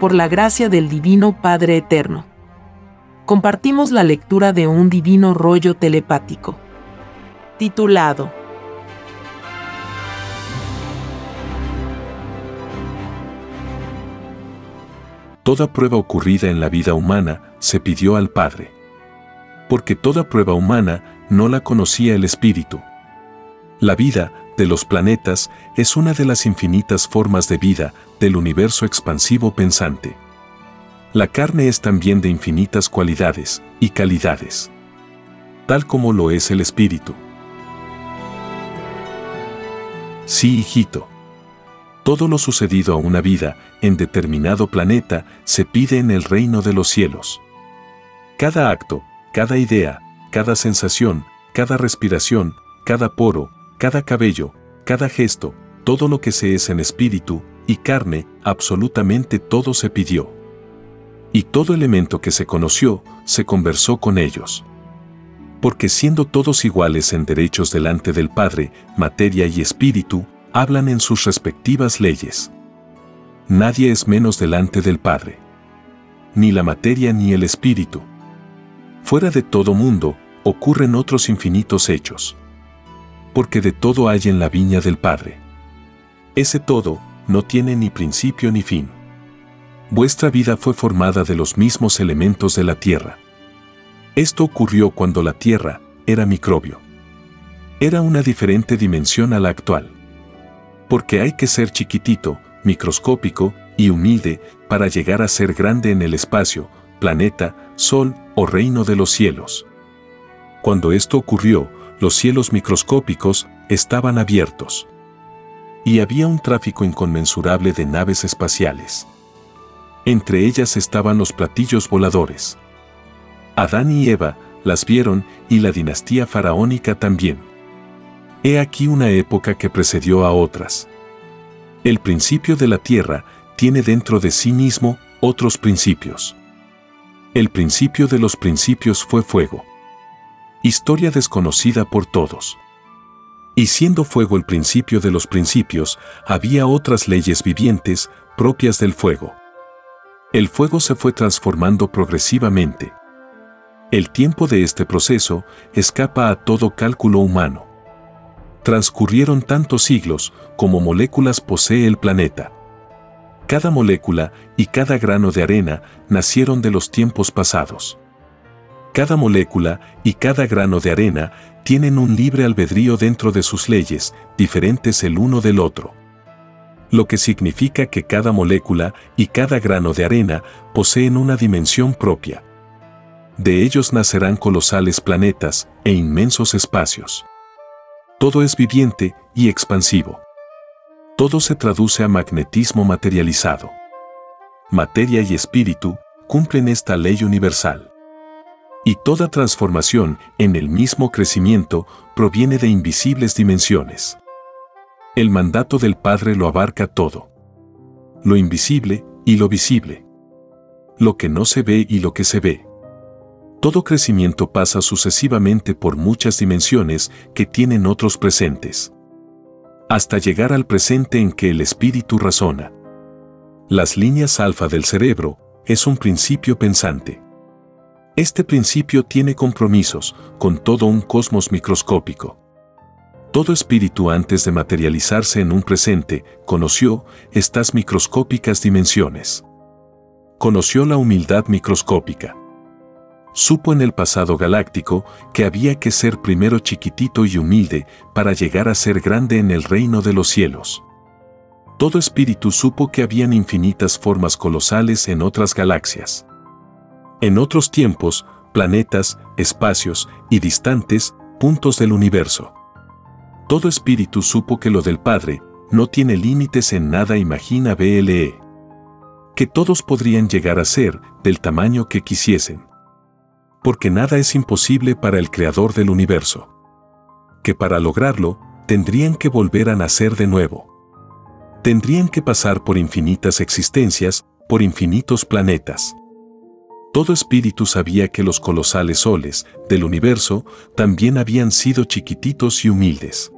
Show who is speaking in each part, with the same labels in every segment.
Speaker 1: por la gracia del Divino Padre Eterno. Compartimos la lectura de un divino rollo telepático, titulado
Speaker 2: Toda prueba ocurrida en la vida humana se pidió al Padre. Porque toda prueba humana no la conocía el Espíritu. La vida de los planetas es una de las infinitas formas de vida del universo expansivo pensante. La carne es también de infinitas cualidades y calidades, tal como lo es el espíritu. Sí, hijito. Todo lo sucedido a una vida en determinado planeta se pide en el reino de los cielos. Cada acto, cada idea, cada sensación, cada respiración, cada poro, cada cabello, cada gesto, todo lo que se es en espíritu y carne, absolutamente todo se pidió. Y todo elemento que se conoció, se conversó con ellos. Porque siendo todos iguales en derechos delante del Padre, materia y espíritu, hablan en sus respectivas leyes. Nadie es menos delante del Padre. Ni la materia ni el espíritu. Fuera de todo mundo, ocurren otros infinitos hechos. Porque de todo hay en la viña del Padre. Ese todo no tiene ni principio ni fin. Vuestra vida fue formada de los mismos elementos de la tierra. Esto ocurrió cuando la tierra era microbio. Era una diferente dimensión a la actual porque hay que ser chiquitito, microscópico y humilde para llegar a ser grande en el espacio, planeta, sol o reino de los cielos. Cuando esto ocurrió, los cielos microscópicos estaban abiertos. Y había un tráfico inconmensurable de naves espaciales. Entre ellas estaban los platillos voladores. Adán y Eva las vieron y la dinastía faraónica también. He aquí una época que precedió a otras. El principio de la tierra tiene dentro de sí mismo otros principios. El principio de los principios fue fuego. Historia desconocida por todos. Y siendo fuego el principio de los principios, había otras leyes vivientes propias del fuego. El fuego se fue transformando progresivamente. El tiempo de este proceso escapa a todo cálculo humano. Transcurrieron tantos siglos como moléculas posee el planeta. Cada molécula y cada grano de arena nacieron de los tiempos pasados. Cada molécula y cada grano de arena tienen un libre albedrío dentro de sus leyes, diferentes el uno del otro. Lo que significa que cada molécula y cada grano de arena poseen una dimensión propia. De ellos nacerán colosales planetas e inmensos espacios. Todo es viviente y expansivo. Todo se traduce a magnetismo materializado. Materia y espíritu cumplen esta ley universal. Y toda transformación en el mismo crecimiento proviene de invisibles dimensiones. El mandato del Padre lo abarca todo. Lo invisible y lo visible. Lo que no se ve y lo que se ve. Todo crecimiento pasa sucesivamente por muchas dimensiones que tienen otros presentes. Hasta llegar al presente en que el espíritu razona. Las líneas alfa del cerebro es un principio pensante. Este principio tiene compromisos con todo un cosmos microscópico. Todo espíritu antes de materializarse en un presente conoció estas microscópicas dimensiones. Conoció la humildad microscópica supo en el pasado galáctico que había que ser primero chiquitito y humilde para llegar a ser grande en el reino de los cielos. Todo espíritu supo que habían infinitas formas colosales en otras galaxias. En otros tiempos, planetas, espacios y distantes puntos del universo. Todo espíritu supo que lo del Padre no tiene límites en nada imagina BLE. Que todos podrían llegar a ser del tamaño que quisiesen porque nada es imposible para el Creador del universo. Que para lograrlo, tendrían que volver a nacer de nuevo. Tendrían que pasar por infinitas existencias, por infinitos planetas. Todo espíritu sabía que los colosales soles del universo también habían sido chiquititos y humildes.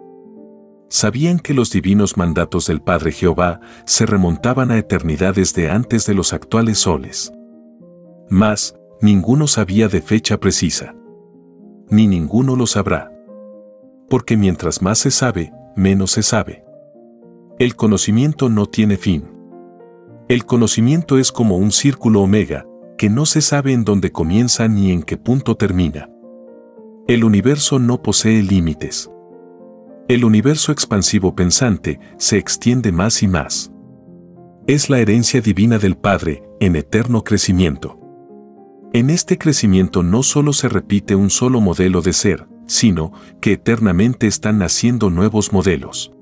Speaker 2: sabían que los divinos mandatos del Padre Jehová se remontaban a eternidades de antes de los actuales soles. Mas, ninguno sabía de fecha precisa. Ni ninguno lo sabrá. Porque mientras más se sabe, menos se sabe. El conocimiento no tiene fin. El conocimiento es como un círculo omega, que no se sabe en dónde comienza ni en qué punto termina. El universo no posee límites. El universo expansivo pensante se extiende más y más. Es la herencia divina del Padre en eterno crecimiento. En este crecimiento no solo se repite un solo modelo de ser, sino que eternamente están naciendo nuevos modelos.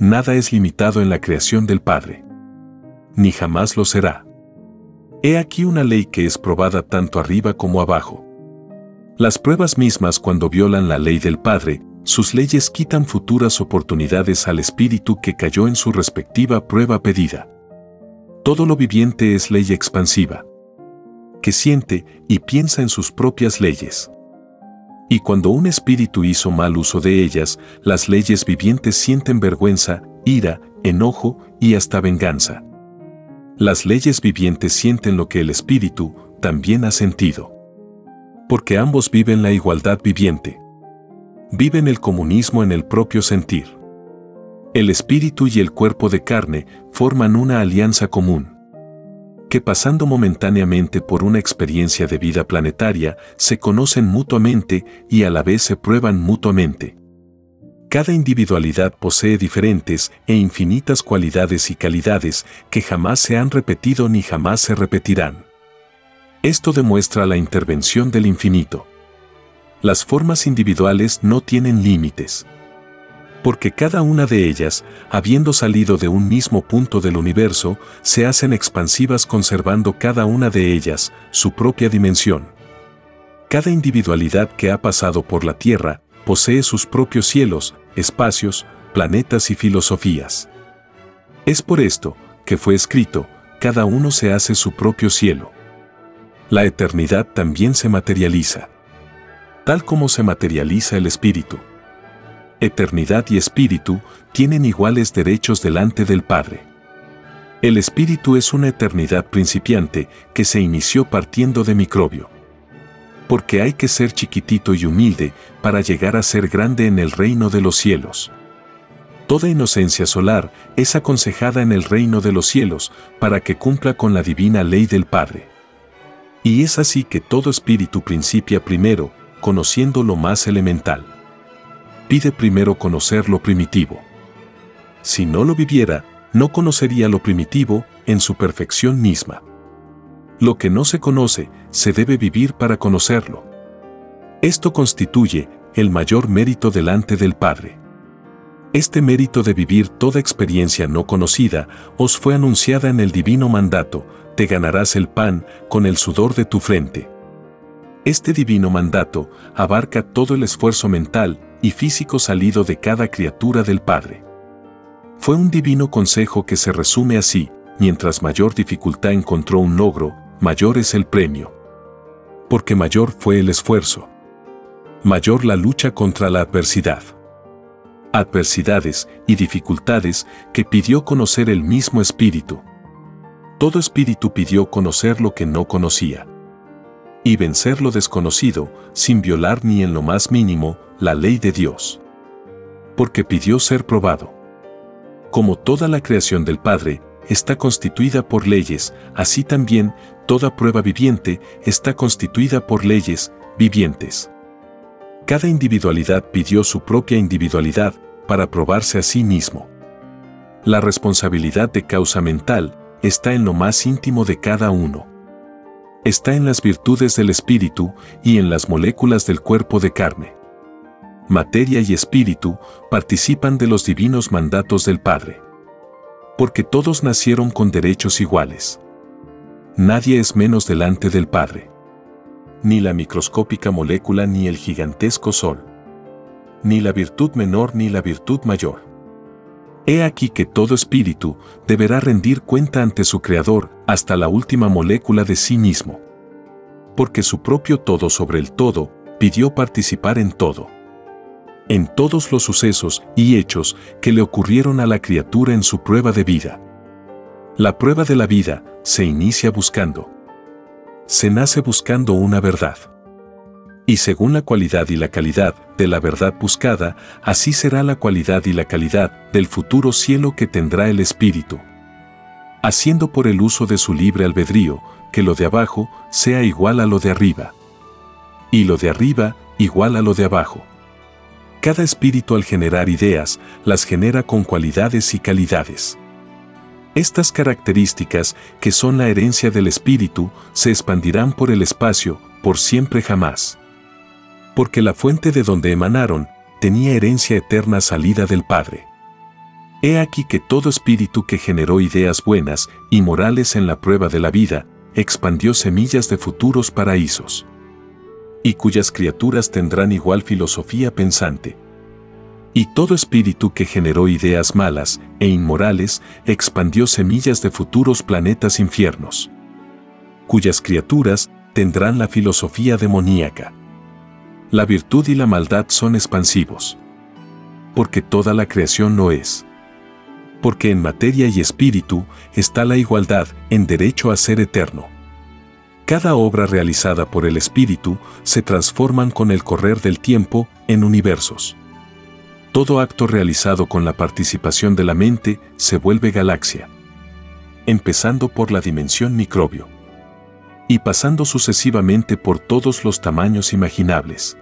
Speaker 2: Nada es limitado en la creación del Padre. Ni jamás lo será. He aquí una ley que es probada tanto arriba como abajo. Las pruebas mismas cuando violan la ley del Padre sus leyes quitan futuras oportunidades al espíritu que cayó en su respectiva prueba pedida. Todo lo viviente es ley expansiva, que siente y piensa en sus propias leyes. Y cuando un espíritu hizo mal uso de ellas, las leyes vivientes sienten vergüenza, ira, enojo y hasta venganza. Las leyes vivientes sienten lo que el espíritu también ha sentido. Porque ambos viven la igualdad viviente viven el comunismo en el propio sentir. El espíritu y el cuerpo de carne forman una alianza común, que pasando momentáneamente por una experiencia de vida planetaria, se conocen mutuamente y a la vez se prueban mutuamente. Cada individualidad posee diferentes e infinitas cualidades y calidades que jamás se han repetido ni jamás se repetirán. Esto demuestra la intervención del infinito las formas individuales no tienen límites. Porque cada una de ellas, habiendo salido de un mismo punto del universo, se hacen expansivas conservando cada una de ellas su propia dimensión. Cada individualidad que ha pasado por la Tierra posee sus propios cielos, espacios, planetas y filosofías. Es por esto que fue escrito, cada uno se hace su propio cielo. La eternidad también se materializa tal como se materializa el espíritu. Eternidad y espíritu tienen iguales derechos delante del Padre. El espíritu es una eternidad principiante que se inició partiendo de microbio. Porque hay que ser chiquitito y humilde para llegar a ser grande en el reino de los cielos. Toda inocencia solar es aconsejada en el reino de los cielos para que cumpla con la divina ley del Padre. Y es así que todo espíritu principia primero, conociendo lo más elemental. Pide primero conocer lo primitivo. Si no lo viviera, no conocería lo primitivo en su perfección misma. Lo que no se conoce, se debe vivir para conocerlo. Esto constituye el mayor mérito delante del Padre. Este mérito de vivir toda experiencia no conocida os fue anunciada en el divino mandato, te ganarás el pan con el sudor de tu frente. Este divino mandato abarca todo el esfuerzo mental y físico salido de cada criatura del Padre. Fue un divino consejo que se resume así, mientras mayor dificultad encontró un logro, mayor es el premio. Porque mayor fue el esfuerzo. Mayor la lucha contra la adversidad. Adversidades y dificultades que pidió conocer el mismo espíritu. Todo espíritu pidió conocer lo que no conocía y vencer lo desconocido, sin violar ni en lo más mínimo la ley de Dios. Porque pidió ser probado. Como toda la creación del Padre está constituida por leyes, así también toda prueba viviente está constituida por leyes vivientes. Cada individualidad pidió su propia individualidad para probarse a sí mismo. La responsabilidad de causa mental está en lo más íntimo de cada uno está en las virtudes del espíritu y en las moléculas del cuerpo de carne. Materia y espíritu participan de los divinos mandatos del Padre. Porque todos nacieron con derechos iguales. Nadie es menos delante del Padre. Ni la microscópica molécula ni el gigantesco sol. Ni la virtud menor ni la virtud mayor He aquí que todo espíritu deberá rendir cuenta ante su Creador hasta la última molécula de sí mismo. Porque su propio todo sobre el todo pidió participar en todo. en todos los sucesos y hechos que le ocurrieron a la criatura en su prueba de vida. La prueba de la vida se inicia buscando. Se nace buscando una verdad. Y según la cualidad y la calidad de la verdad buscada, así será la cualidad y la calidad del futuro cielo que tendrá el espíritu. Haciendo por el uso de su libre albedrío, que lo de abajo sea igual a lo de arriba. Y lo de arriba igual a lo de abajo. Cada espíritu al generar ideas las genera con cualidades y calidades. Estas características, que son la herencia del espíritu, se expandirán por el espacio, por siempre jamás. Porque la fuente de donde emanaron tenía herencia eterna salida del Padre. He aquí que todo espíritu que generó ideas buenas y morales en la prueba de la vida, expandió semillas de futuros paraísos y cuyas criaturas tendrán igual filosofía pensante. Y todo espíritu que generó ideas malas e inmorales expandió semillas de futuros planetas infiernos, cuyas criaturas tendrán la filosofía demoníaca. La virtud y la maldad son expansivos. Porque toda la creación no es. Porque en materia y espíritu está la igualdad en derecho a ser eterno. Cada obra realizada por el espíritu se transforman con el correr del tiempo en universos. Todo acto realizado con la participación de la mente se vuelve galaxia. Empezando por la dimensión microbio. Y pasando sucesivamente por todos los tamaños imaginables.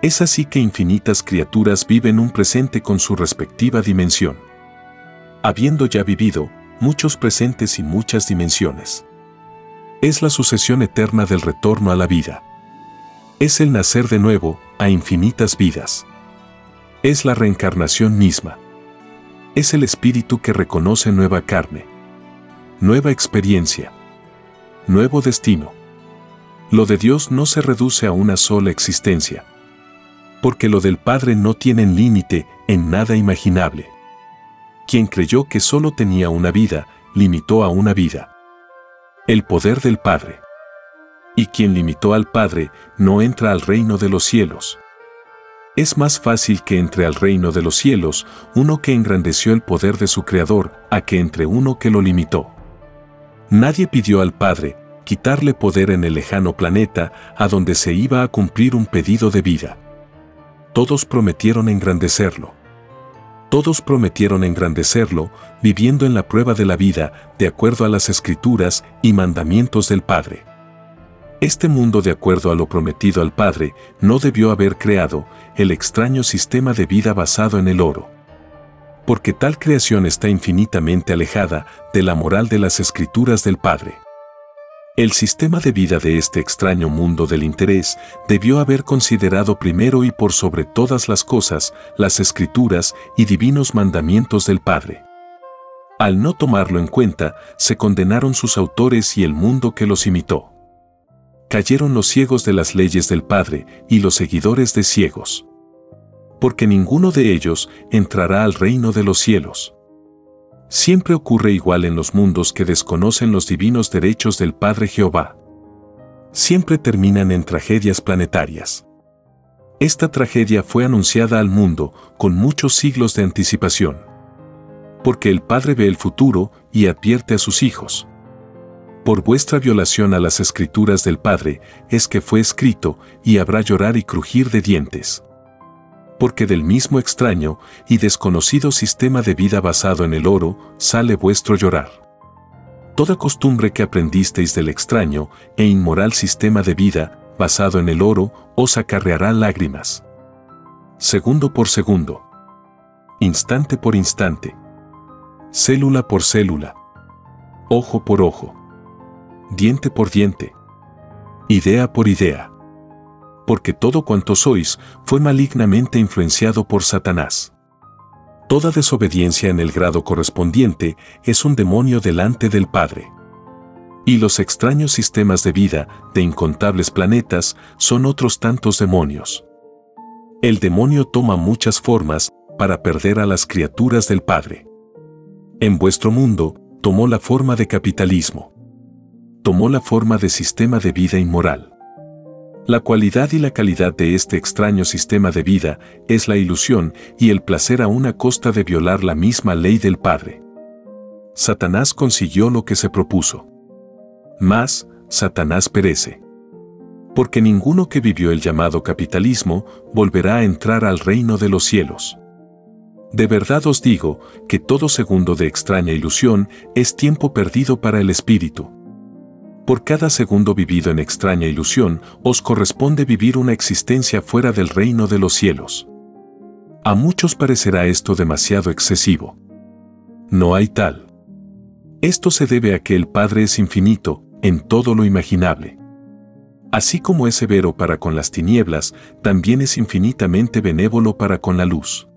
Speaker 2: Es así que infinitas criaturas viven un presente con su respectiva dimensión. Habiendo ya vivido muchos presentes y muchas dimensiones es la sucesión eterna del retorno a la vida. Es el nacer de nuevo a infinitas vidas. Es la reencarnación misma. Es el espíritu que reconoce nueva carne, nueva experiencia, nuevo destino. Lo de Dios no se reduce a una sola existencia, porque lo del Padre no tiene límite en nada imaginable. Quien creyó que solo tenía una vida, limitó a una vida el poder del Padre. Y quien limitó al Padre no entra al reino de los cielos. Es más fácil que entre al reino de los cielos uno que engrandeció el poder de su Creador a que entre uno que lo limitó. Nadie pidió al Padre quitarle poder en el lejano planeta a donde se iba a cumplir un pedido de vida. Todos prometieron engrandecerlo. Todos prometieron engrandecerlo, viviendo en la prueba de la vida, de acuerdo a las escrituras y mandamientos del Padre. Este mundo, de acuerdo a lo prometido al Padre, no debió haber creado el extraño sistema de vida basado en el oro. Porque tal creación está infinitamente alejada de la moral de las escrituras del Padre. El sistema de vida de este extraño mundo del interés debió haber considerado primero y por sobre todas las cosas las escrituras y divinos mandamientos del Padre. Al no tomarlo en cuenta, se condenaron sus autores y el mundo que los imitó. Cayeron los ciegos de las leyes del Padre y los seguidores de ciegos. Porque ninguno de ellos entrará al reino de los cielos. Siempre ocurre igual en los mundos que desconocen los divinos derechos del Padre Jehová. Siempre terminan en tragedias planetarias. Esta tragedia fue anunciada al mundo con muchos siglos de anticipación. Porque el Padre ve el futuro y advierte a sus hijos. Por vuestra violación a las escrituras del Padre es que fue escrito y habrá llorar y crujir de dientes porque del mismo extraño y desconocido sistema de vida basado en el oro sale vuestro llorar. Toda costumbre que aprendisteis del extraño e inmoral sistema de vida basado en el oro os acarreará lágrimas. Segundo por segundo. Instante por instante. Célula por célula. Ojo por ojo. Diente por diente. Idea por idea porque todo cuanto sois fue malignamente influenciado por Satanás. Toda desobediencia en el grado correspondiente es un demonio delante del Padre. Y los extraños sistemas de vida de incontables planetas son otros tantos demonios. El demonio toma muchas formas para perder a las criaturas del Padre. En vuestro mundo, tomó la forma de capitalismo. Tomó la forma de sistema de vida inmoral La cualidad y la calidad de este extraño sistema de vida es la ilusión y el placer a una costa de violar la misma ley del Padre. Satanás consiguió lo que se propuso. Mas, Satanás perece. Porque ninguno que vivió el llamado capitalismo volverá a entrar al reino de los cielos. De verdad os digo que todo segundo de extraña ilusión es tiempo perdido para el espíritu. Por cada segundo vivido en extraña ilusión, os corresponde vivir una existencia fuera del reino de los cielos. A muchos parecerá esto demasiado excesivo. No hay tal. Esto se debe a que el Padre es infinito en todo lo imaginable. Así como es severo para con las tinieblas, también es infinitamente benévolo para con la luz.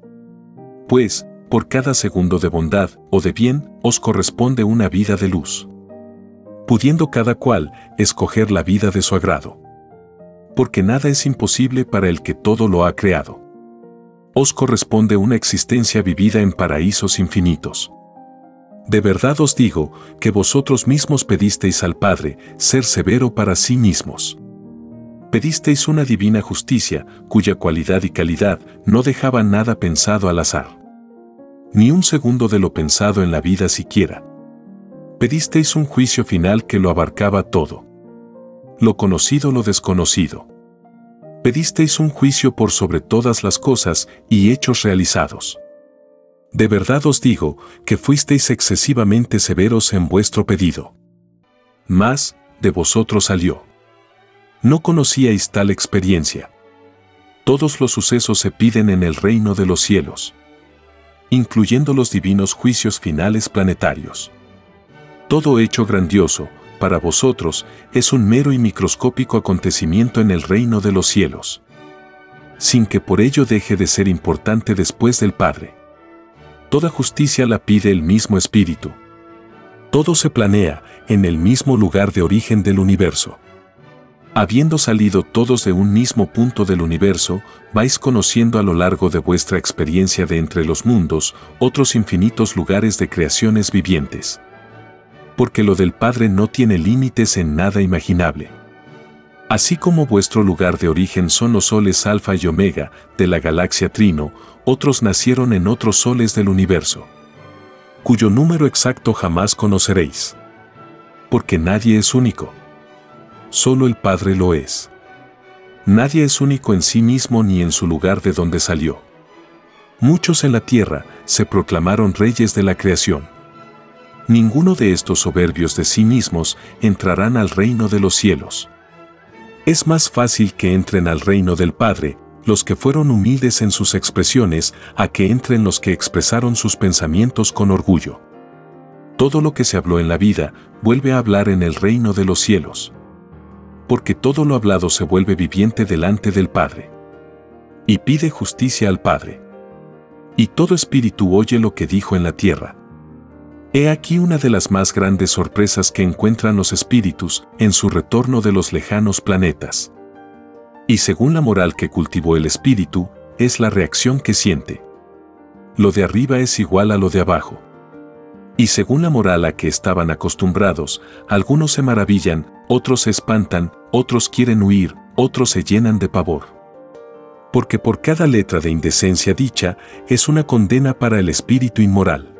Speaker 2: Pues, por cada segundo de bondad o de bien, os corresponde una vida de luz pudiendo cada cual escoger la vida de su agrado. Porque nada es imposible para el que todo lo ha creado. Os corresponde una existencia vivida en paraísos infinitos. De verdad os digo que vosotros mismos pedisteis al Padre ser severo para sí mismos. Pedisteis una divina justicia cuya cualidad y calidad no dejaban nada pensado al azar. Ni un segundo de lo pensado en la vida siquiera pedisteis un juicio final que lo abarcaba todo. Lo conocido lo desconocido. Pedisteis un juicio por sobre todas las cosas y hechos realizados. De verdad os digo que fuisteis excesivamente severos en vuestro pedido. Mas, de vosotros salió. No conocíais tal experiencia. Todos los sucesos se piden en el reino de los cielos, incluyendo los divinos juicios finales planetarios. Todo hecho grandioso, para vosotros, es un mero y microscópico acontecimiento en el reino de los cielos. Sin que por ello deje de ser importante después del Padre. Toda justicia la pide el mismo Espíritu. Todo se planea en el mismo lugar de origen del universo. Habiendo salido todos de un mismo punto del universo, vais conociendo a lo largo de vuestra experiencia de entre los mundos otros infinitos lugares de creaciones vivientes porque lo del Padre no tiene límites en nada imaginable. Así como vuestro lugar de origen son los soles Alfa y Omega de la galaxia Trino, otros nacieron en otros soles del universo, cuyo número exacto jamás conoceréis. Porque nadie es único. Solo el Padre lo es. Nadie es único en sí mismo ni en su lugar de donde salió. Muchos en la tierra se proclamaron reyes de la creación ninguno de estos soberbios de sí mismos entrarán al reino de los cielos. Es más fácil que entren al reino del Padre los que fueron humildes en sus expresiones a que entren los que expresaron sus pensamientos con orgullo. Todo lo que se habló en la vida vuelve a hablar en el reino de los cielos. Porque todo lo hablado se vuelve viviente delante del Padre. Y pide justicia al Padre. Y todo espíritu oye lo que dijo en la tierra He aquí una de las más grandes sorpresas que encuentran los espíritus en su retorno de los lejanos planetas. Y según la moral que cultivó el espíritu, es la reacción que siente. Lo de arriba es igual a lo de abajo. Y según la moral a que estaban acostumbrados, algunos se maravillan, otros se espantan, otros quieren huir, otros se llenan de pavor. Porque por cada letra de indecencia dicha es una condena para el espíritu inmoral.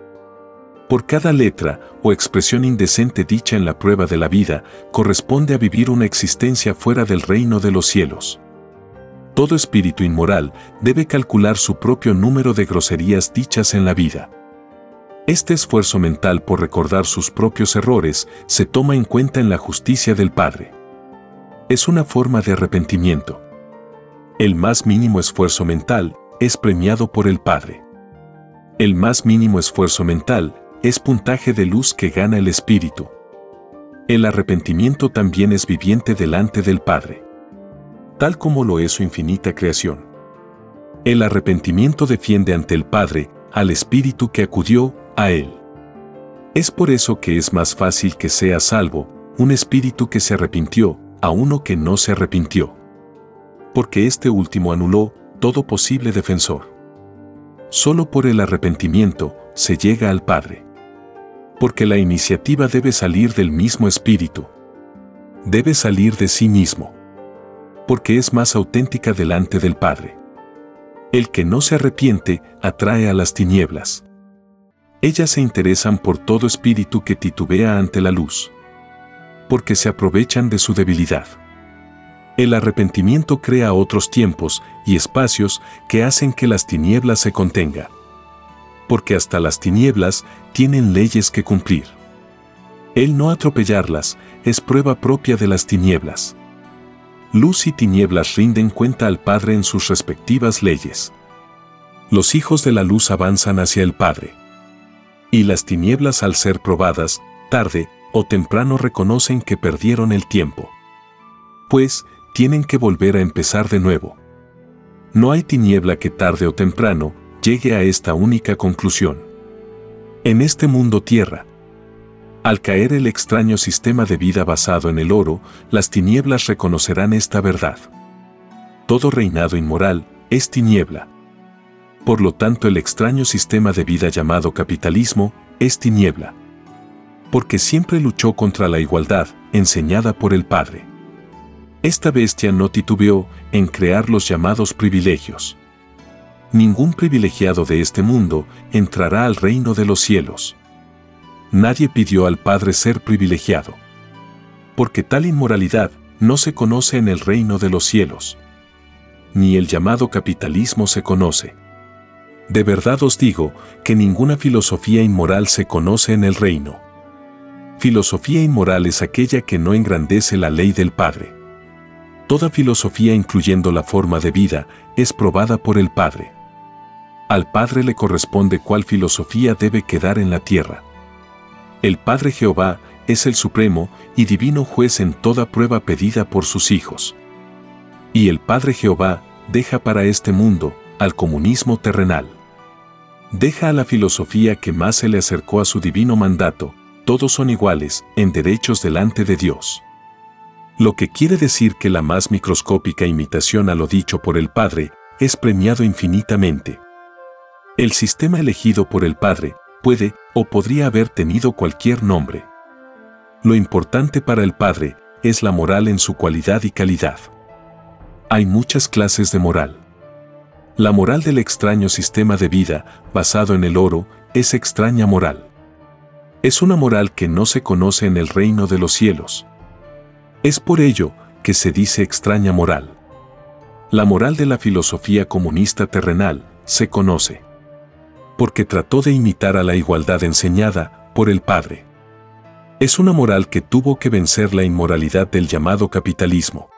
Speaker 2: Por cada letra o expresión indecente dicha en la prueba de la vida, corresponde a vivir una existencia fuera del reino de los cielos. Todo espíritu inmoral debe calcular su propio número de groserías dichas en la vida. Este esfuerzo mental por recordar sus propios errores se toma en cuenta en la justicia del Padre. Es una forma de arrepentimiento. El más mínimo esfuerzo mental es premiado por el Padre. El más mínimo esfuerzo mental es puntaje de luz que gana el espíritu. El arrepentimiento también es viviente delante del Padre, tal como lo es su infinita creación. El arrepentimiento defiende ante el Padre al espíritu que acudió a él. Es por eso que es más fácil que sea salvo un espíritu que se arrepintió a uno que no se arrepintió. Porque este último anuló todo posible defensor. Solo por el arrepentimiento se llega al Padre porque la iniciativa debe salir del mismo espíritu. Debe salir de sí mismo. porque es más auténtica delante del Padre. El que no se arrepiente atrae a las tinieblas. Ellas se interesan por todo espíritu que titubea ante la luz, porque se aprovechan de su debilidad. El arrepentimiento crea otros tiempos y espacios que hacen que las tinieblas se contenga. Porque hasta las tinieblas tienen leyes que cumplir. El no atropellarlas es prueba propia de las tinieblas. Luz y tinieblas rinden cuenta al Padre en sus respectivas leyes. Los hijos de la luz avanzan hacia el Padre. Y las tinieblas al ser probadas, tarde o temprano reconocen que perdieron el tiempo. Pues, tienen que volver a empezar de nuevo. No hay tiniebla que tarde o temprano llegue a esta única conclusión. En este mundo tierra, al caer el extraño sistema de vida basado en el oro, las tinieblas reconocerán esta verdad. Todo reinado inmoral es tiniebla. Por lo tanto, el extraño sistema de vida llamado capitalismo es tiniebla. Porque siempre luchó contra la igualdad enseñada por el Padre. Esta bestia no titubeó en crear los llamados privilegios. Ningún privilegiado de este mundo entrará al reino de los cielos. Nadie pidió al Padre ser privilegiado. Porque tal inmoralidad no se conoce en el reino de los cielos. Ni el llamado capitalismo se conoce. De verdad os digo que ninguna filosofía inmoral se conoce en el reino. Filosofía inmoral es aquella que no engrandece la ley del Padre. Toda filosofía incluyendo la forma de vida es probada por el Padre. Al Padre le corresponde cuál filosofía debe quedar en la tierra. El Padre Jehová es el supremo y divino juez en toda prueba pedida por sus hijos. Y el Padre Jehová deja para este mundo al comunismo terrenal. Deja a la filosofía que más se le acercó a su divino mandato, todos son iguales en derechos delante de Dios lo que quiere decir que la más microscópica imitación a lo dicho por el Padre es premiado infinitamente. El sistema elegido por el Padre puede o podría haber tenido cualquier nombre. Lo importante para el Padre es la moral en su cualidad y calidad. Hay muchas clases de moral. La moral del extraño sistema de vida, basado en el oro, es extraña moral. Es una moral que no se conoce en el reino de los cielos. Es por ello que se dice extraña moral. La moral de la filosofía comunista terrenal se conoce porque trató de imitar a la igualdad enseñada por el Padre. Es una moral que tuvo que vencer la inmoralidad del llamado capitalismo.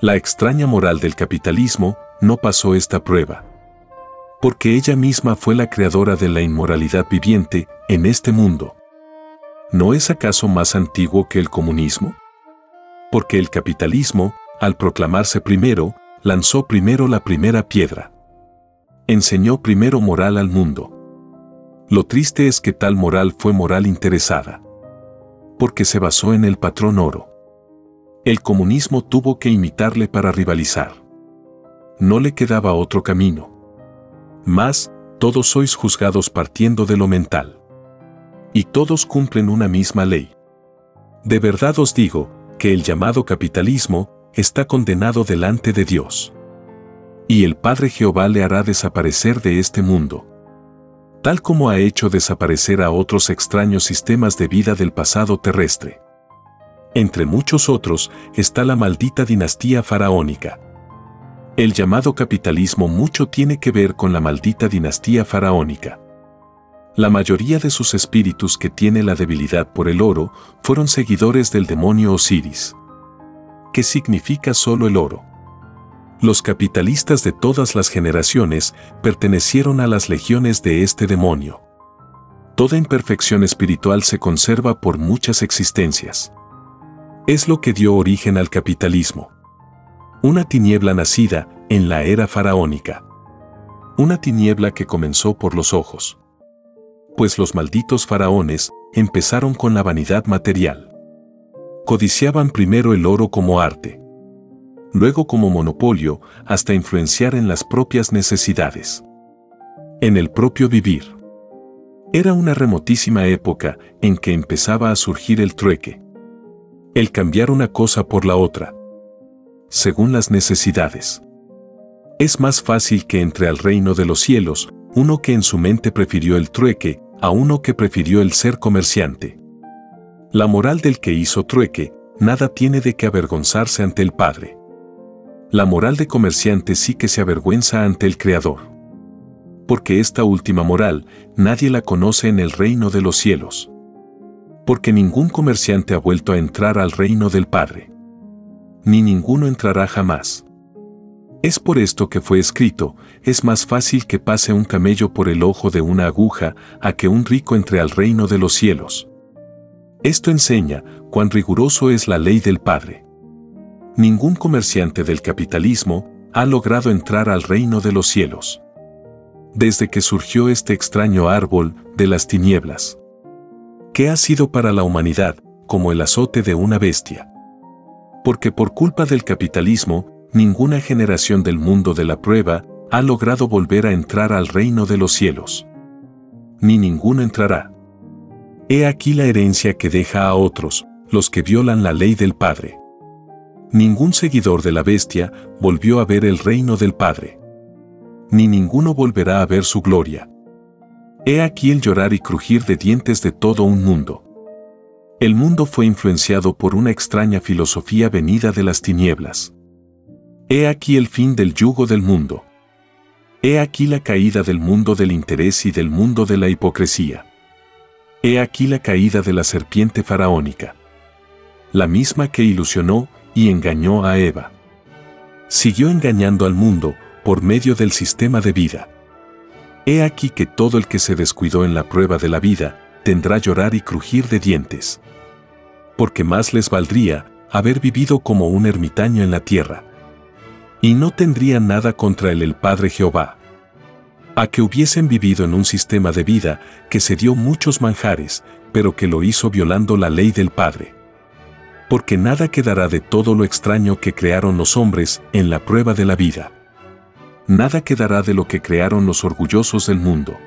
Speaker 2: La extraña moral del capitalismo no pasó esta prueba. Porque ella misma fue la creadora de la inmoralidad viviente en este mundo. ¿No es acaso más antiguo que el comunismo? porque el capitalismo, al proclamarse primero, lanzó primero la primera piedra. Enseñó primero moral al mundo. Lo triste es que tal moral fue moral interesada. Porque se basó en el patrón oro. El comunismo tuvo que imitarle para rivalizar. No le quedaba otro camino. Más, todos sois juzgados partiendo de lo mental. Y todos cumplen una misma ley. De verdad os digo, que el llamado capitalismo está condenado delante de Dios. Y el Padre Jehová le hará desaparecer de este mundo. Tal como ha hecho desaparecer a otros extraños sistemas de vida del pasado terrestre. Entre muchos otros está la maldita dinastía faraónica. El llamado capitalismo mucho tiene que ver con la maldita dinastía faraónica. La mayoría de sus espíritus que tiene la debilidad por el oro fueron seguidores del demonio Osiris. ¿Qué significa solo el oro? Los capitalistas de todas las generaciones pertenecieron a las legiones de este demonio. Toda imperfección espiritual se conserva por muchas existencias. Es lo que dio origen al capitalismo. Una tiniebla nacida en la era faraónica. Una tiniebla que comenzó por los ojos pues los malditos faraones empezaron con la vanidad material. Codiciaban primero el oro como arte, luego como monopolio hasta influenciar en las propias necesidades. En el propio vivir. Era una remotísima época en que empezaba a surgir el trueque. El cambiar una cosa por la otra. según las necesidades. Es más fácil que entre al reino de los cielos uno que en su mente prefirió el trueque a uno que prefirió el ser comerciante. La moral del que hizo trueque, nada tiene de que avergonzarse ante el Padre. La moral de comerciante sí que se avergüenza ante el Creador. Porque esta última moral nadie la conoce en el reino de los cielos. Porque ningún comerciante ha vuelto a entrar al reino del Padre. Ni ninguno entrará jamás. Es por esto que fue escrito, es más fácil que pase un camello por el ojo de una aguja a que un rico entre al reino de los cielos. Esto enseña cuán riguroso es la ley del Padre. Ningún comerciante del capitalismo ha logrado entrar al reino de los cielos. Desde que surgió este extraño árbol de las tinieblas. ¿Qué ha sido para la humanidad como el azote de una bestia? Porque por culpa del capitalismo, ninguna generación del mundo de la prueba ha logrado volver a entrar al reino de los cielos. Ni ninguno entrará. He aquí la herencia que deja a otros, los que violan la ley del Padre. Ningún seguidor de la bestia volvió a ver el reino del Padre. Ni ninguno volverá a ver su gloria. He aquí el llorar y crujir de dientes de todo un mundo. El mundo fue influenciado por una extraña filosofía venida de las tinieblas. He aquí el fin del yugo del mundo. He aquí la caída del mundo del interés y del mundo de la hipocresía. He aquí la caída de la serpiente faraónica. La misma que ilusionó y engañó a Eva. Siguió engañando al mundo por medio del sistema de vida. He aquí que todo el que se descuidó en la prueba de la vida tendrá llorar y crujir de dientes. Porque más les valdría haber vivido como un ermitaño en la tierra y no tendría nada contra él el Padre Jehová. A que hubiesen vivido en un sistema de vida que se dio muchos manjares, pero que lo hizo violando la ley del Padre. Porque nada quedará de todo lo extraño que crearon los hombres en la prueba de la vida. Nada quedará de lo que crearon los orgullosos del mundo.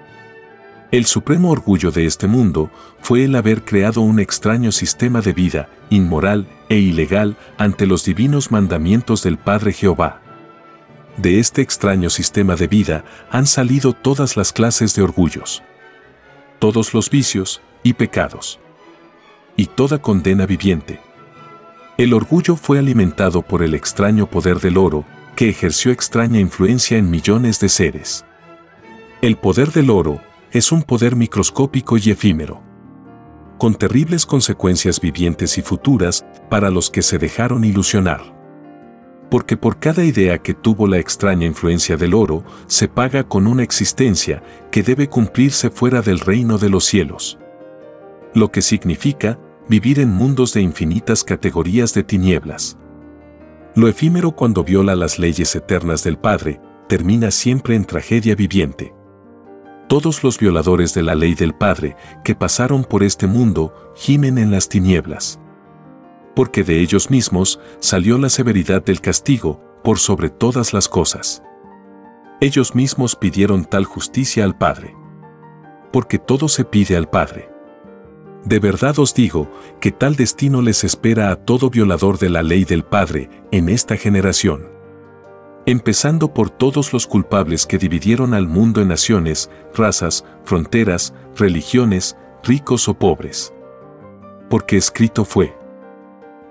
Speaker 2: El supremo orgullo de este mundo fue el haber creado un extraño sistema de vida, inmoral e ilegal, ante los divinos mandamientos del Padre Jehová. De este extraño sistema de vida han salido todas las clases de orgullos, todos los vicios y pecados, y toda condena viviente. El orgullo fue alimentado por el extraño poder del oro, que ejerció extraña influencia en millones de seres. El poder del oro es un poder microscópico y efímero, con terribles consecuencias vivientes y futuras para los que se dejaron ilusionar porque por cada idea que tuvo la extraña influencia del oro, se paga con una existencia que debe cumplirse fuera del reino de los cielos. Lo que significa vivir en mundos de infinitas categorías de tinieblas. Lo efímero cuando viola las leyes eternas del Padre, termina siempre en tragedia viviente. Todos los violadores de la ley del Padre que pasaron por este mundo gimen en las tinieblas porque de ellos mismos salió la severidad del castigo, por sobre todas las cosas. Ellos mismos pidieron tal justicia al Padre. Porque todo se pide al Padre. De verdad os digo que tal destino les espera a todo violador de la ley del Padre en esta generación. Empezando por todos los culpables que dividieron al mundo en naciones, razas, fronteras, religiones, ricos o pobres. Porque escrito fue,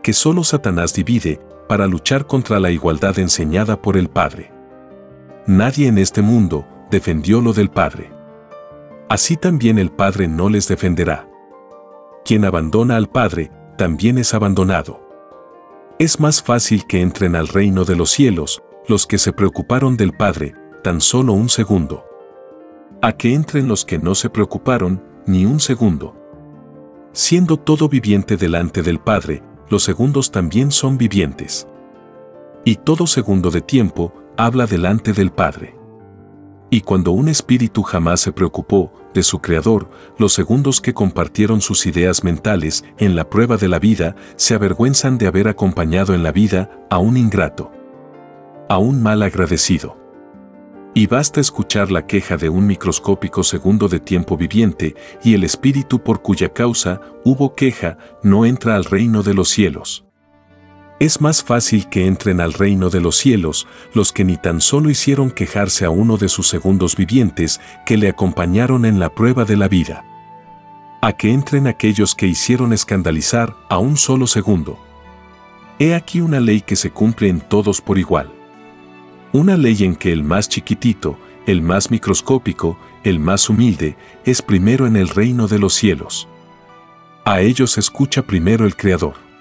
Speaker 2: que solo Satanás divide para luchar contra la igualdad enseñada por el Padre. Nadie en este mundo defendió lo del Padre. Así también el Padre no les defenderá. Quien abandona al Padre, también es abandonado. Es más fácil que entren al reino de los cielos los que se preocuparon del Padre tan solo un segundo. A que entren los que no se preocuparon ni un segundo. Siendo todo viviente delante del Padre, los segundos también son vivientes. Y todo segundo de tiempo habla delante del Padre. Y cuando un espíritu jamás se preocupó de su Creador, los segundos que compartieron sus ideas mentales en la prueba de la vida se avergüenzan de haber acompañado en la vida a un ingrato, a un mal agradecido. Y basta escuchar la queja de un microscópico segundo de tiempo viviente, y el espíritu por cuya causa hubo queja no entra al reino de los cielos. Es más fácil que entren al reino de los cielos los que ni tan solo hicieron quejarse a uno de sus segundos vivientes que le acompañaron en la prueba de la vida. A que entren aquellos que hicieron escandalizar a un solo segundo. He aquí una ley que se cumple en todos por igual. Una ley en que el más chiquitito, el más microscópico, el más humilde, es primero en el reino de los cielos. A ellos escucha primero el Creador.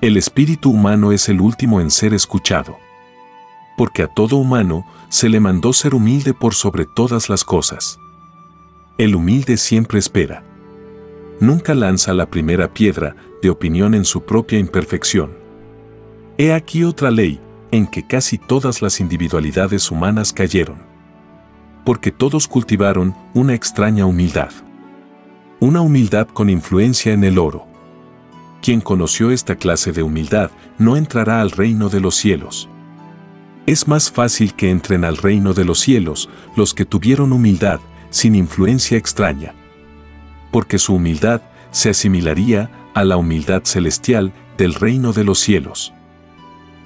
Speaker 2: El espíritu humano es el último en ser escuchado. Porque a todo humano se le mandó ser humilde por sobre todas las cosas. El humilde siempre espera. Nunca lanza la primera piedra de opinión en su propia imperfección. He aquí otra ley, en que casi todas las individualidades humanas cayeron. Porque todos cultivaron una extraña humildad. Una humildad con influencia en el oro quien conoció esta clase de humildad no entrará al reino de los cielos. Es más fácil que entren al reino de los cielos los que tuvieron humildad sin influencia extraña. Porque su humildad se asimilaría a la humildad celestial del reino de los cielos.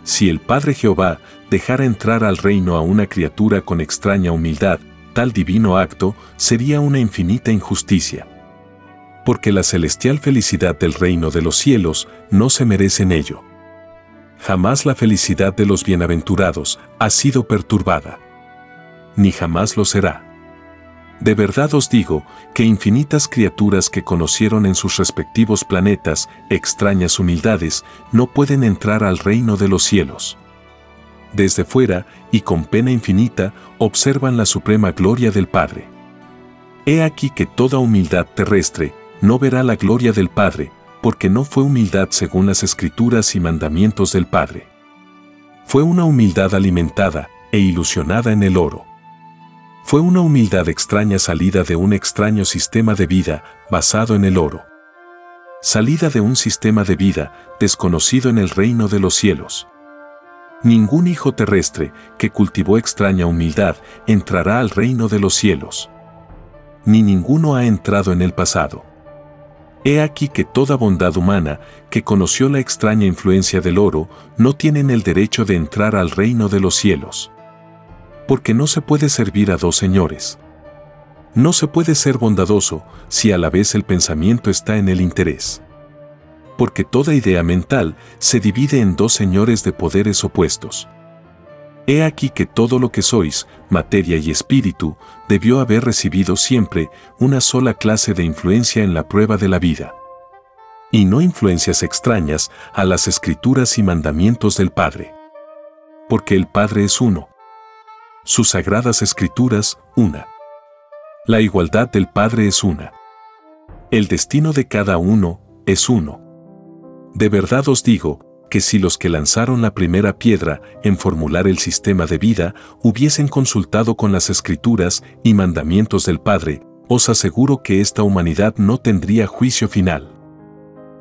Speaker 2: Si el Padre Jehová dejara entrar al reino a una criatura con extraña humildad, tal divino acto sería una infinita injusticia porque la celestial felicidad del reino de los cielos no se merece en ello. Jamás la felicidad de los bienaventurados ha sido perturbada. Ni jamás lo será. De verdad os digo que infinitas criaturas que conocieron en sus respectivos planetas extrañas humildades no pueden entrar al reino de los cielos. Desde fuera y con pena infinita observan la suprema gloria del Padre. He aquí que toda humildad terrestre no verá la gloria del Padre, porque no fue humildad según las escrituras y mandamientos del Padre. Fue una humildad alimentada e ilusionada en el oro. Fue una humildad extraña salida de un extraño sistema de vida basado en el oro. Salida de un sistema de vida desconocido en el reino de los cielos. Ningún hijo terrestre que cultivó extraña humildad entrará al reino de los cielos. Ni ninguno ha entrado en el pasado. He aquí que toda bondad humana, que conoció la extraña influencia del oro, no tienen el derecho de entrar al reino de los cielos. Porque no se puede servir a dos señores. No se puede ser bondadoso si a la vez el pensamiento está en el interés. Porque toda idea mental se divide en dos señores de poderes opuestos. He aquí que todo lo que sois, materia y espíritu, debió haber recibido siempre una sola clase de influencia en la prueba de la vida. Y no influencias extrañas a las escrituras y mandamientos del Padre. Porque el Padre es uno. Sus sagradas escrituras, una. La igualdad del Padre es una. El destino de cada uno es uno. De verdad os digo, que si los que lanzaron la primera piedra en formular el sistema de vida hubiesen consultado con las escrituras y mandamientos del Padre, os aseguro que esta humanidad no tendría juicio final.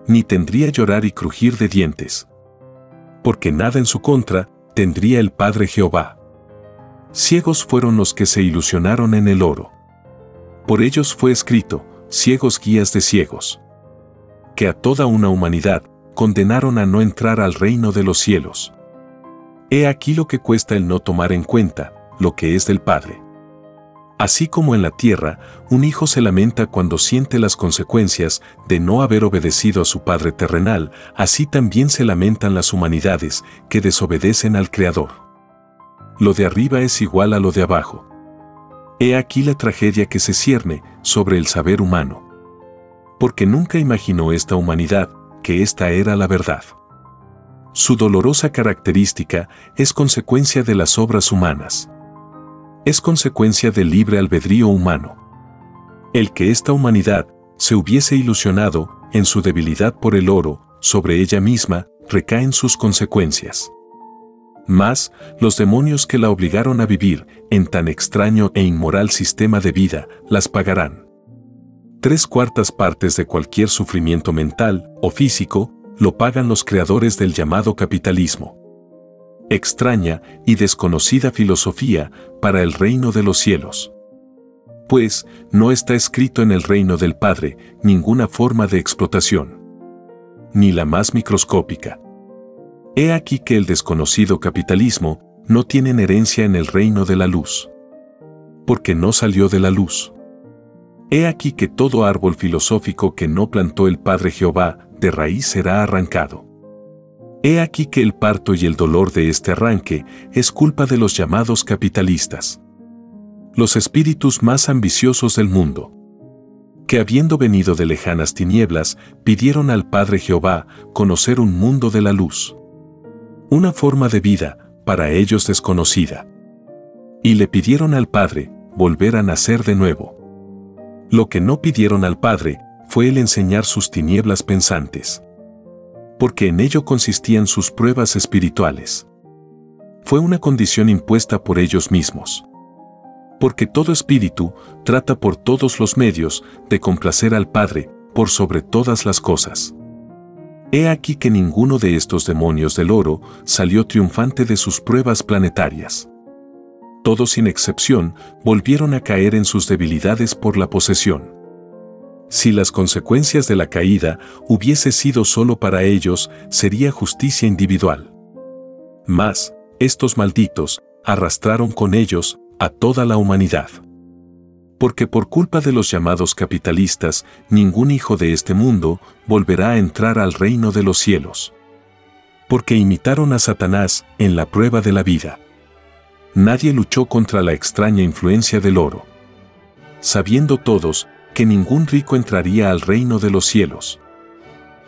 Speaker 2: Ni tendría llorar y crujir de dientes. Porque nada en su contra tendría el Padre Jehová. Ciegos fueron los que se ilusionaron en el oro. Por ellos fue escrito, ciegos guías de ciegos. Que a toda una humanidad, condenaron a no entrar al reino de los cielos. He aquí lo que cuesta el no tomar en cuenta lo que es del Padre. Así como en la tierra, un hijo se lamenta cuando siente las consecuencias de no haber obedecido a su Padre terrenal, así también se lamentan las humanidades que desobedecen al Creador. Lo de arriba es igual a lo de abajo. He aquí la tragedia que se cierne sobre el saber humano. Porque nunca imaginó esta humanidad que esta era la verdad. Su dolorosa característica es consecuencia de las obras humanas. Es consecuencia del libre albedrío humano. El que esta humanidad se hubiese ilusionado en su debilidad por el oro sobre ella misma recaen sus consecuencias. Mas, los demonios que la obligaron a vivir en tan extraño e inmoral sistema de vida las pagarán tres cuartas partes de cualquier sufrimiento mental o físico lo pagan los creadores del llamado capitalismo. Extraña y desconocida filosofía para el reino de los cielos. Pues no está escrito en el reino del Padre ninguna forma de explotación. Ni la más microscópica. He aquí que el desconocido capitalismo no tiene herencia en el reino de la luz. Porque no salió de la luz. He aquí que todo árbol filosófico que no plantó el Padre Jehová, de raíz será arrancado. He aquí que el parto y el dolor de este arranque es culpa de los llamados capitalistas. Los espíritus más ambiciosos del mundo. Que habiendo venido de lejanas tinieblas, pidieron al Padre Jehová conocer un mundo de la luz. Una forma de vida, para ellos desconocida. Y le pidieron al Padre volver a nacer de nuevo. Lo que no pidieron al Padre fue el enseñar sus tinieblas pensantes porque en ello consistían sus pruebas espirituales. Fue una condición impuesta por ellos mismos. Porque todo espíritu trata por todos los medios de complacer al Padre por sobre todas las cosas. He aquí que ninguno de estos demonios del oro salió triunfante de sus pruebas planetarias. Todos sin excepción volvieron a caer en sus debilidades por la posesión. Si las consecuencias de la caída hubiese sido solo para ellos, sería justicia individual. Mas, estos malditos arrastraron con ellos a toda la humanidad. Porque por culpa de los llamados capitalistas, ningún hijo de este mundo volverá a entrar al reino de los cielos. Porque imitaron a Satanás en la prueba de la vida. Nadie luchó contra la extraña influencia del oro. Sabiendo todos que ningún rico entraría al reino de los cielos.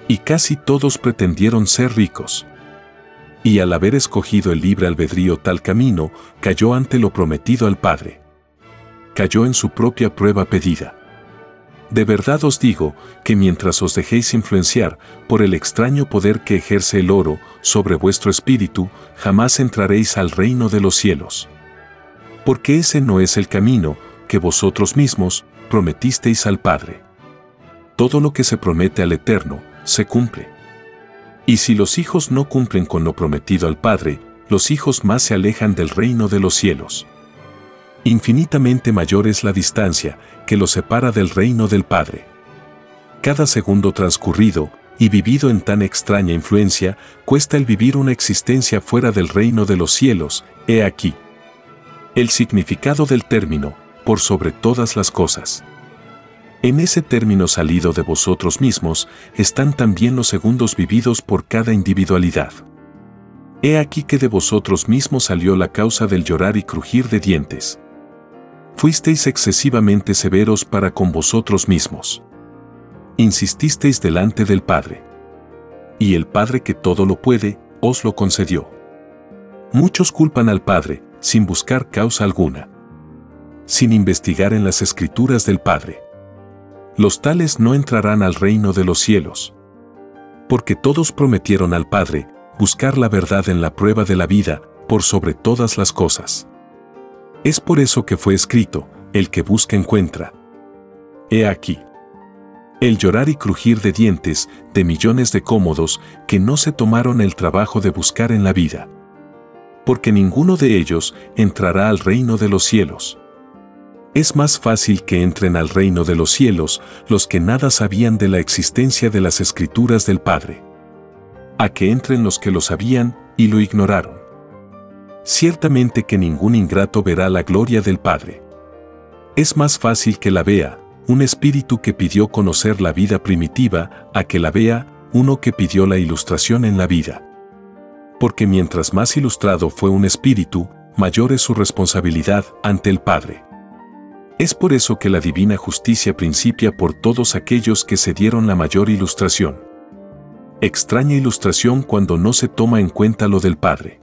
Speaker 2: Y casi todos pretendieron ser ricos. Y al haber escogido el libre albedrío tal camino, cayó ante lo prometido al Padre. Cayó en su propia prueba pedida. De verdad os digo que mientras os dejéis influenciar por el extraño poder que ejerce el oro sobre vuestro espíritu, jamás entraréis al reino de los cielos. Porque ese no es el camino que vosotros mismos, prometisteis al Padre. Todo lo que se promete al Eterno, se cumple. Y si los hijos no cumplen con lo prometido al Padre, los hijos más se alejan del reino de los cielos. Infinitamente mayor es la distancia que los separa del reino del Padre. Cada segundo transcurrido y vivido en tan extraña influencia cuesta el vivir una existencia fuera del reino de los cielos, he aquí. El significado del término, por sobre todas las cosas. En ese término salido de vosotros mismos están también los segundos vividos por cada individualidad. He aquí que de vosotros mismos salió la causa del llorar y crujir de dientes. Fuisteis excesivamente severos para con vosotros mismos. Insististeis delante del Padre. Y el Padre que todo lo puede, os lo concedió. Muchos culpan al Padre, sin buscar causa alguna sin investigar en las escrituras del Padre. Los tales no entrarán al reino de los cielos. Porque todos prometieron al Padre buscar la verdad en la prueba de la vida, por sobre todas las cosas. Es por eso que fue escrito, el que busca encuentra. He aquí. El llorar y crujir de dientes de millones de cómodos que no se tomaron el trabajo de buscar en la vida. Porque ninguno de ellos entrará al reino de los cielos. Es más fácil que entren al reino de los cielos los que nada sabían de la existencia de las escrituras del Padre. A que entren los que lo sabían y lo ignoraron. Ciertamente que ningún ingrato verá la gloria del Padre. Es más fácil que la vea un espíritu que pidió conocer la vida primitiva a que la vea uno que pidió la ilustración en la vida. Porque mientras más ilustrado fue un espíritu, mayor es su responsabilidad ante el Padre. Es por eso que la divina justicia principia por todos aquellos que se dieron la mayor ilustración. Extraña ilustración cuando no se toma en cuenta lo del Padre.